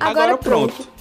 Agora, Agora pronto.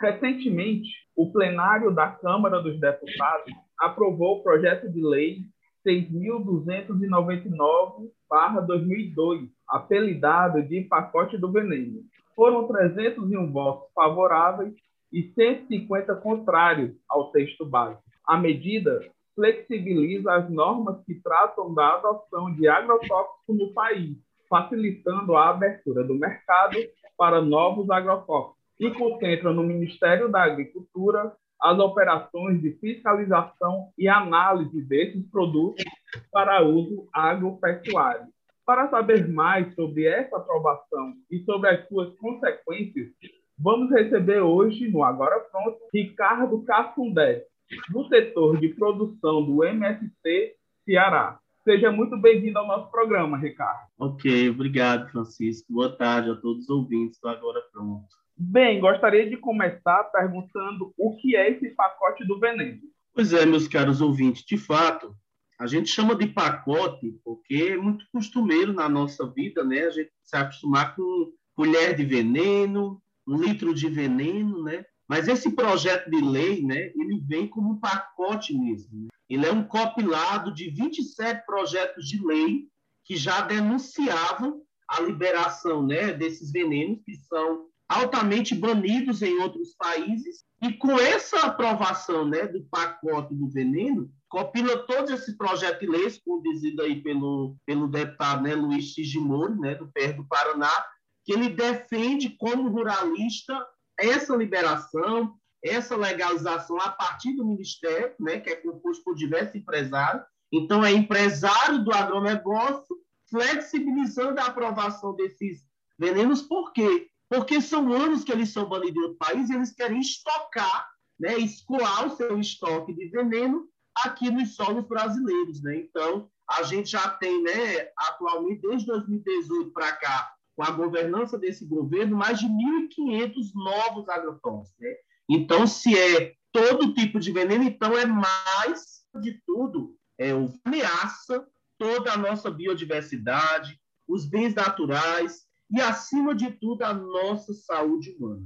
Recentemente, o plenário da Câmara dos Deputados aprovou o projeto de lei 6.299-2002, apelidado de pacote do veneno. Foram 301 votos favoráveis e 150 contrários ao texto básico. A medida flexibiliza as normas que tratam da adoção de agrotóxicos no país, facilitando a abertura do mercado para novos agrotóxicos e concentra no Ministério da Agricultura as operações de fiscalização e análise desses produtos para uso agropecuário. Para saber mais sobre essa aprovação e sobre as suas consequências, vamos receber hoje, no Agora Pronto, Ricardo Cafundé, do setor de produção do MSC Ceará. Seja muito bem-vindo ao nosso programa, Ricardo. Ok, obrigado, Francisco. Boa tarde a todos os ouvintes do Agora Pronto. Bem, gostaria de começar perguntando o que é esse pacote do veneno. Pois é, meus caros ouvintes, de fato, a gente chama de pacote porque é muito costumeiro na nossa vida, né? A gente se acostumar com colher de veneno, um litro de veneno, né? Mas esse projeto de lei, né, ele vem como um pacote mesmo. Né? Ele é um compilado de 27 projetos de lei que já denunciavam a liberação né, desses venenos que são altamente banidos em outros países. E com essa aprovação né, do pacote do veneno, compila todos esses projetos de leis, conduzido aí pelo, pelo deputado né, Luiz Sigimori, né, do PR do Paraná, que ele defende como ruralista essa liberação, essa legalização a partir do Ministério, né, que é composto por diversos empresários. Então, é empresário do agronegócio flexibilizando a aprovação desses venenos, por quê? Porque são anos que eles são banidos em outro país e eles querem estocar, né, escoar o seu estoque de veneno aqui nos solos brasileiros. Né? Então, a gente já tem, né, atualmente, desde 2018 para cá, com a governança desse governo, mais de 1.500 novos agrotóxicos. Né? Então, se é todo tipo de veneno, então é mais de tudo, é ameaça toda a nossa biodiversidade, os bens naturais e, acima de tudo, a nossa saúde humana.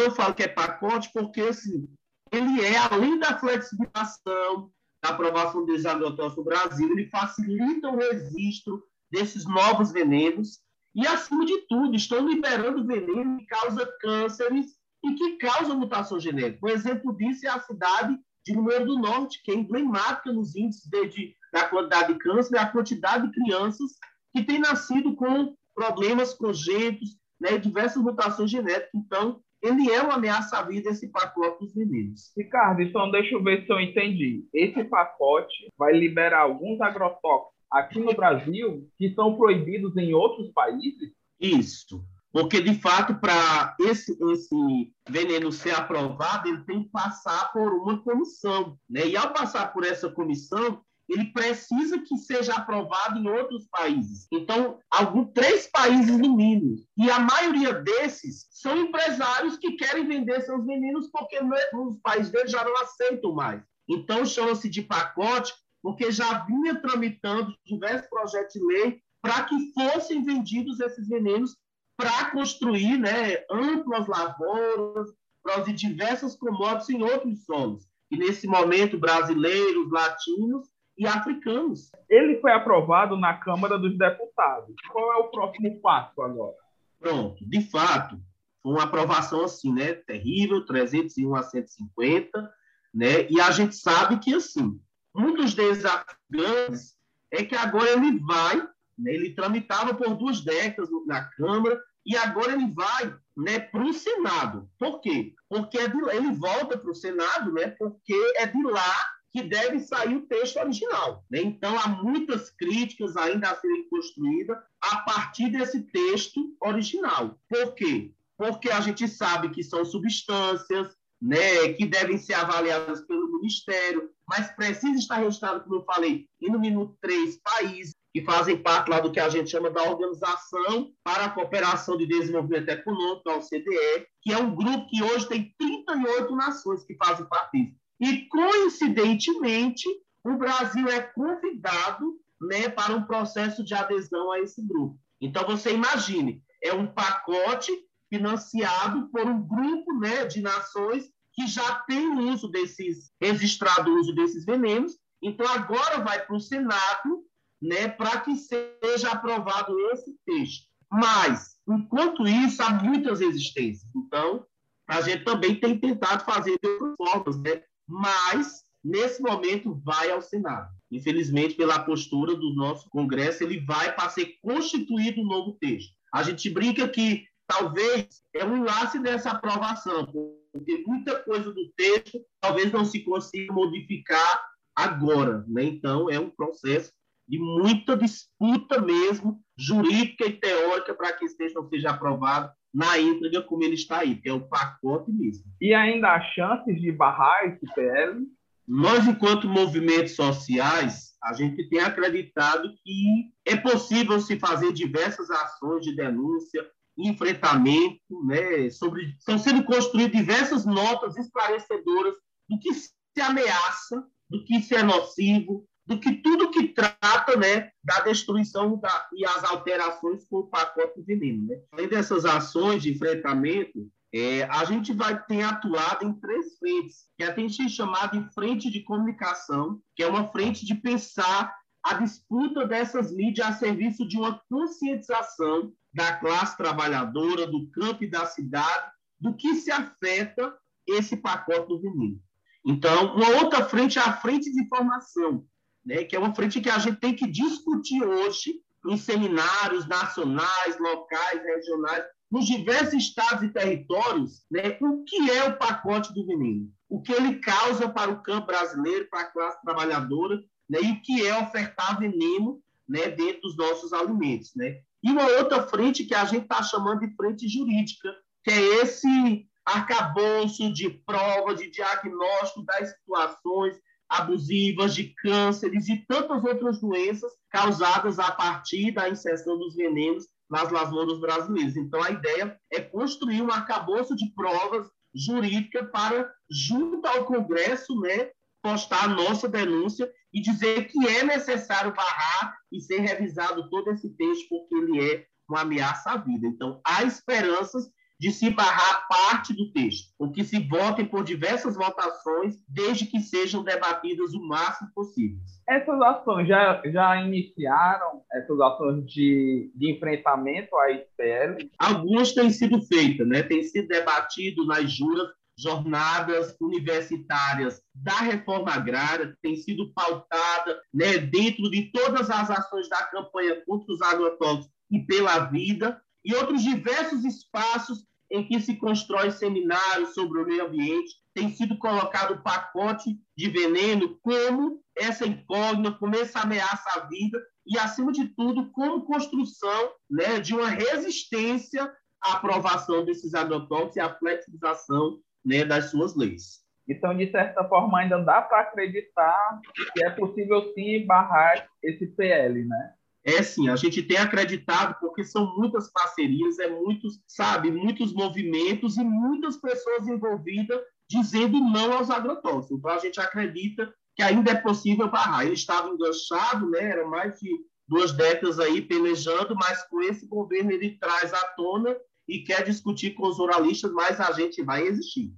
Eu falo que é pacote porque assim, ele é, além da flexibilização, da aprovação dos agrotóxicos no Brasil, ele facilita o registro desses novos venenos e, acima de tudo, estão liberando veneno que causa cânceres e que causa mutação genética. Um exemplo disso é a cidade de Número do Norte, que é emblemática nos índices de, de, da quantidade de câncer a quantidade de crianças que têm nascido com problemas congênitos, né, diversas mutações genéticas. Então, ele é uma ameaça à vida, esse pacote dos meninos. Ricardo, então deixa eu ver se eu entendi. Esse pacote vai liberar alguns agrotóxicos aqui no Brasil que são proibidos em outros países? Isso. Porque, de fato, para esse, esse veneno ser aprovado, ele tem que passar por uma comissão. Né? E, ao passar por essa comissão, ele precisa que seja aprovado em outros países. Então, alguns três países no mínimo. E a maioria desses são empresários que querem vender seus venenos porque os países deles já não aceitam mais. Então, chama-se de pacote porque já vinha tramitando diversos projetos de lei para que fossem vendidos esses venenos para construir né, amplas lavouras, produzir diversas commodities em outros solos. E nesse momento, brasileiros, latinos e africanos. Ele foi aprovado na Câmara dos Deputados. Qual é o próximo passo agora? Pronto, de fato, foi uma aprovação assim, né? Terrível, 301 a 150, né? E a gente sabe que assim, um dos desafios é que agora ele vai, né, ele tramitava por duas décadas na Câmara, e agora ele vai né, para o Senado. Por quê? Porque é de, ele volta para o Senado, né, porque é de lá que deve sair o texto original. Né? Então, há muitas críticas ainda a serem construídas a partir desse texto original. Por quê? Porque a gente sabe que são substâncias né, que devem ser avaliadas pelo Ministério, mas precisa estar registrado, como eu falei, e no minuto três países que fazem parte lá do que a gente chama da Organização para a Cooperação de Desenvolvimento Econômico, a OCDE, que é um grupo que hoje tem 38 nações que fazem parte disso. E, coincidentemente, o Brasil é convidado né, para um processo de adesão a esse grupo. Então, você imagine, é um pacote financiado por um grupo né, de nações que já tem o uso desses, registrado o uso desses venenos, então agora vai para o Senado né, para que seja aprovado esse texto. Mas, enquanto isso, há muitas resistências. Então, a gente também tem tentado fazer de outras formas, né? mas, nesse momento, vai ao Senado. Infelizmente, pela postura do nosso Congresso, ele vai para ser constituído um novo texto. A gente brinca que talvez é um enlace dessa aprovação, porque muita coisa do texto talvez não se consiga modificar agora. Né? Então, é um processo de muita disputa mesmo, jurídica e teórica, para que esse texto não seja aprovado na íntegra como ele está aí, que é o pacote mesmo. E ainda há chances de barrar esse PL? Nós, enquanto movimentos sociais, a gente tem acreditado que é possível se fazer diversas ações de denúncia, enfrentamento, né, sobre, estão sendo construídas diversas notas esclarecedoras do que se ameaça, do que se é nocivo, do que tudo que trata né, da destruição da, e as alterações com o pacote de veneno. Né? Além dessas ações de enfrentamento, é, a gente vai ter atuado em três frentes, que a gente tem chamado de frente de comunicação, que é uma frente de pensar a disputa dessas mídias a serviço de uma conscientização da classe trabalhadora, do campo e da cidade, do que se afeta esse pacote do veneno. Então, uma outra frente é a frente de informação, né, que é uma frente que a gente tem que discutir hoje em seminários nacionais, locais, regionais, nos diversos estados e territórios, né, o que é o pacote do veneno, o que ele causa para o campo brasileiro, para a classe trabalhadora, né, e o que é ofertar veneno né, dentro dos nossos alimentos. Né? E uma outra frente que a gente está chamando de frente jurídica, que é esse arcabouço de prova, de diagnóstico das situações, abusivas, de cânceres e tantas outras doenças causadas a partir da inserção dos venenos nas lavouras brasileiras. Então, a ideia é construir um arcabouço de provas jurídicas para, junto ao Congresso, né, postar a nossa denúncia e dizer que é necessário barrar e ser revisado todo esse texto, porque ele é uma ameaça à vida. Então, há esperanças de se barrar parte do texto, ou que se votem por diversas votações, desde que sejam debatidas o máximo possível. Essas ações já, já iniciaram, essas ações de, de enfrentamento à SPL? Algumas têm sido feitas, né? tem sido debatido nas juras jornadas universitárias da reforma agrária, tem sido pautada né, dentro de todas as ações da campanha contra os agrotóxicos e pela vida, e outros diversos espaços em que se constrói seminários sobre o meio ambiente, tem sido colocado o pacote de veneno como essa incógnita, como essa ameaça à vida e, acima de tudo, como construção né, de uma resistência à aprovação desses agrotóxicos e à flexibilização né, das suas leis. Então, de certa forma, ainda dá para acreditar que é possível sim barrar esse PL, né? é sim, a gente tem acreditado porque são muitas parcerias, é muitos, sabe, muitos movimentos e muitas pessoas envolvidas dizendo não aos agrotóxicos. Então a gente acredita que ainda é possível barrar. Ele estava enganchado, né? Era mais de duas décadas aí pelejando, mas com esse governo ele traz à tona e quer discutir com os oralistas, mas a gente vai existir.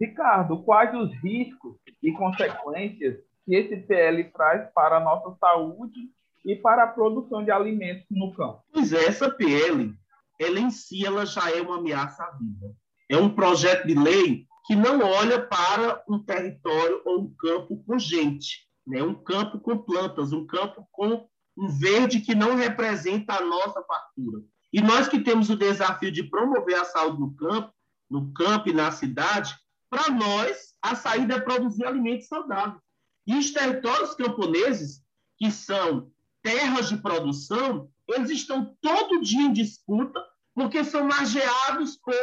Ricardo, quais os riscos e consequências que esse PL traz para a nossa saúde e para a produção de alimentos no campo. Pois é, essa PL, ela em si ela já é uma ameaça à vida. É um projeto de lei que não olha para um território ou um campo com gente, né? um campo com plantas, um campo com um verde que não representa a nossa fartura. E nós que temos o desafio de promover a saúde no campo, no campo e na cidade, para nós a saída é produzir alimentos saudáveis. E os territórios camponeses, que são terras de produção, eles estão todo dia em disputa porque são margeados por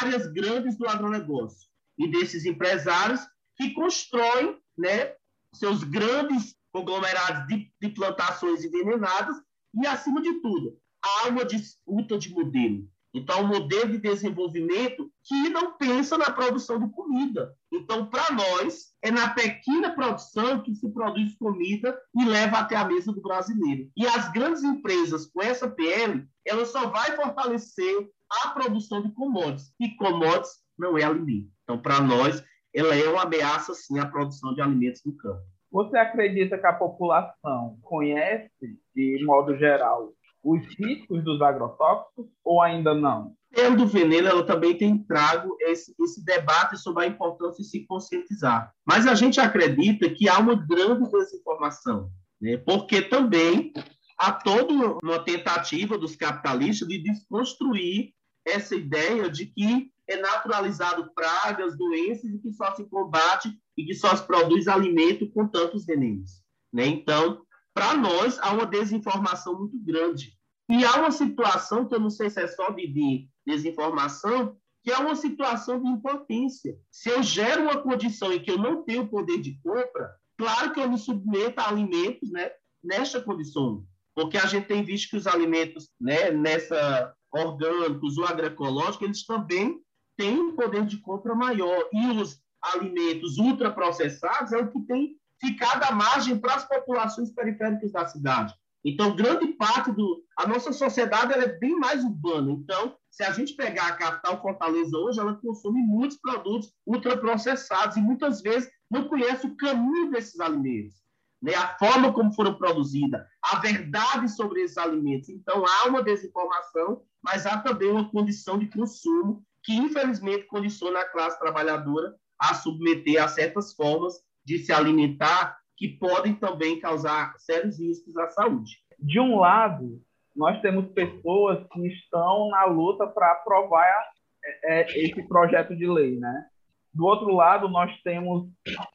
áreas grandes do agronegócio e desses empresários que constroem né, seus grandes conglomerados de, de plantações envenenadas e, acima de tudo, há uma disputa de modelo. Então, um modelo de desenvolvimento que não pensa na produção de comida. Então, para nós, é na pequena produção que se produz comida e leva até a mesa do brasileiro. E as grandes empresas com essa PL, ela só vai fortalecer a produção de commodities. E commodities não é alimento. Então, para nós, ela é uma ameaça, sim, à produção de alimentos no campo. Você acredita que a população conhece, de modo geral, os riscos dos agrotóxicos ou ainda não? Dentro do veneno, ela também tem trago esse, esse debate sobre a importância de se conscientizar. Mas a gente acredita que há uma grande desinformação, né? porque também há toda uma tentativa dos capitalistas de desconstruir essa ideia de que é naturalizado pragas, doenças e que só se combate e que só se produz alimento com tantos venenos. Né? Então, para nós, há uma desinformação muito grande. E há uma situação que eu não sei se é só de, desinformação, que é uma situação de impotência. Se eu gero uma condição em que eu não tenho poder de compra, claro que eu me submeto a alimentos né, nesta condição. Porque a gente tem visto que os alimentos né, nessa orgânicos ou agroecológicos, eles também têm um poder de compra maior. E os alimentos ultraprocessados é o que tem ficado à margem para as populações periféricas da cidade. Então, grande parte do. A nossa sociedade é bem mais urbana. Então, se a gente pegar a capital Fortaleza hoje, ela consome muitos produtos ultraprocessados e muitas vezes não conhece o caminho desses alimentos, né? a forma como foram produzidos, a verdade sobre esses alimentos. Então, há uma desinformação, mas há também uma condição de consumo que, infelizmente, condiciona a classe trabalhadora a submeter a certas formas de se alimentar que podem também causar sérios riscos à saúde. De um lado, nós temos pessoas que estão na luta para aprovar é, é, esse projeto de lei, né? Do outro lado, nós temos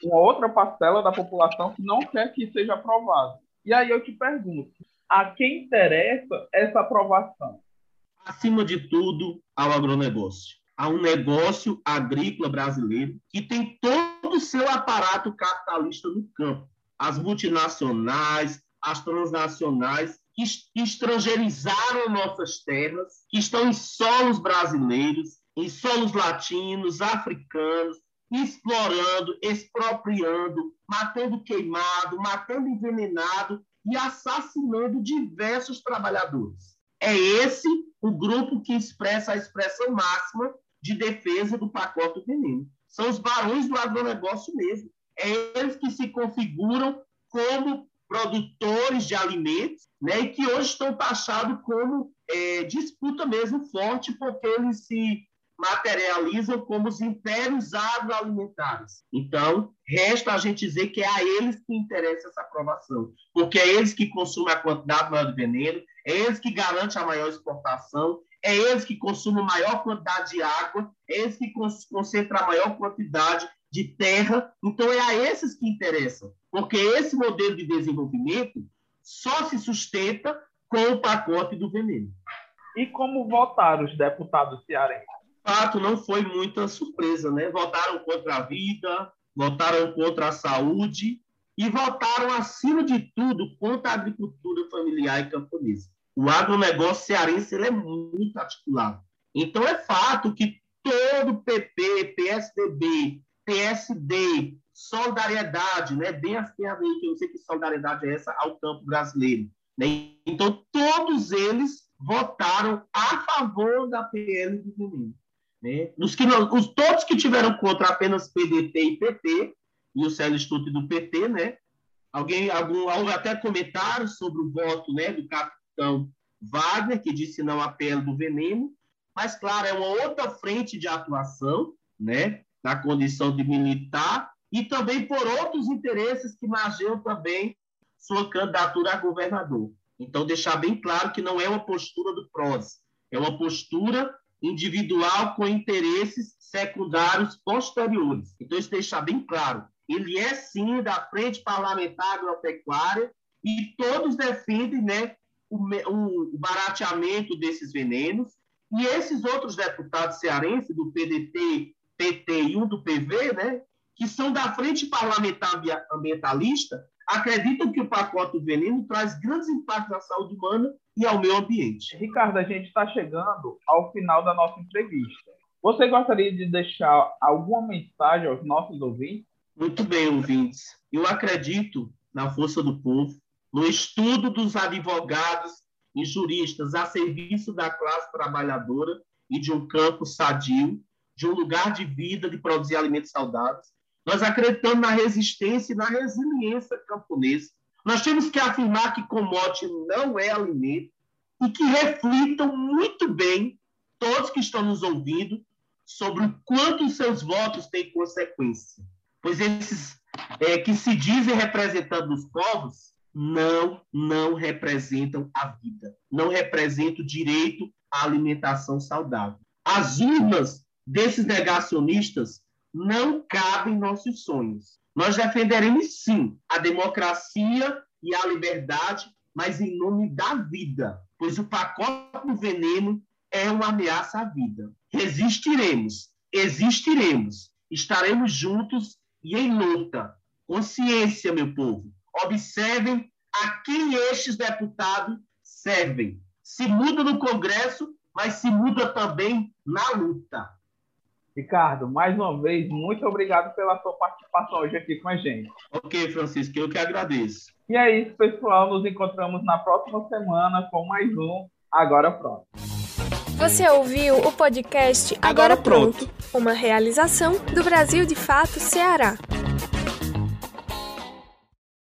uma outra parcela da população que não quer que seja aprovado. E aí eu te pergunto, a quem interessa essa aprovação? Acima de tudo, ao agronegócio. A um negócio agrícola brasileiro que tem todo o seu aparato capitalista no campo as multinacionais, as transnacionais, que estrangeirizaram nossas terras, que estão em solos brasileiros, em solos latinos, africanos, explorando, expropriando, matando queimado, matando envenenado e assassinando diversos trabalhadores. É esse o grupo que expressa a expressão máxima de defesa do pacote do veneno. São os barões do agronegócio mesmo, eles que se configuram como produtores de alimentos, né, e que hoje estão taxados como é, disputa mesmo forte, porque eles se materializam como os impérios agroalimentares. Então, resta a gente dizer que é a eles que interessa essa aprovação, porque é eles que consumem a quantidade maior de veneno, é eles que garantem a maior exportação, é eles que consumem a maior quantidade de água, é eles que concentram a maior quantidade de terra. Então, é a esses que interessam, porque esse modelo de desenvolvimento só se sustenta com o pacote do veneno. E como votaram os deputados cearenses? De fato, não foi muita surpresa, né? Votaram contra a vida, votaram contra a saúde e votaram, acima de tudo, contra a agricultura familiar e camponesa. O agronegócio cearense ele é muito articulado. Então, é fato que todo PP, PSDB, PSD, solidariedade, né? bem assim, eu não sei que solidariedade é essa ao campo brasileiro. Né? Então, todos eles votaram a favor da PL do Menino. Né? Os que não, os, todos que tiveram contra apenas PDT e PT, e o Célio Stutt do PT, né? Alguém, algum, até comentários sobre o voto né, do capitão Wagner, que disse não à PL do veneno, mas, claro, é uma outra frente de atuação, né? Na condição de militar e também por outros interesses que margeiam também sua candidatura a governador. Então, deixar bem claro que não é uma postura do PROS, é uma postura individual com interesses secundários posteriores. Então, isso deixar bem claro. Ele é, sim, da Frente Parlamentar Agropecuária e todos defendem né, o, o barateamento desses venenos. E esses outros deputados cearenses, do PDT PT e um do PV, né, que são da Frente Parlamentar Ambientalista, acreditam que o pacote do veneno traz grandes impactos à saúde humana e ao meio ambiente. Ricardo, a gente está chegando ao final da nossa entrevista. Você gostaria de deixar alguma mensagem aos nossos ouvintes? Muito bem, ouvintes. Eu acredito na força do povo, no estudo dos advogados e juristas a serviço da classe trabalhadora e de um campo sadio, de um lugar de vida, de produzir alimentos saudáveis. Nós acreditamos na resistência e na resiliência camponesa. Nós temos que afirmar que commodity não é alimento e que reflitam muito bem todos que estão nos ouvindo sobre o quanto os seus votos têm consequência. Pois esses é, que se dizem representantes dos povos não, não representam a vida, não representam o direito à alimentação saudável. As urnas desses negacionistas não cabem nossos sonhos. Nós defenderemos sim a democracia e a liberdade, mas em nome da vida, pois o pacote do veneno é uma ameaça à vida. Resistiremos, existiremos, estaremos juntos e em luta. Consciência, meu povo. Observem a quem estes deputados servem. Se muda no Congresso, mas se muda também na luta. Ricardo, mais uma vez, muito obrigado pela sua participação hoje aqui com a gente. Ok, Francisco, eu que agradeço. E é isso, pessoal. Nos encontramos na próxima semana com mais um Agora Pronto. Você ouviu o podcast Agora, Agora Pronto, uma realização do Brasil de Fato Ceará.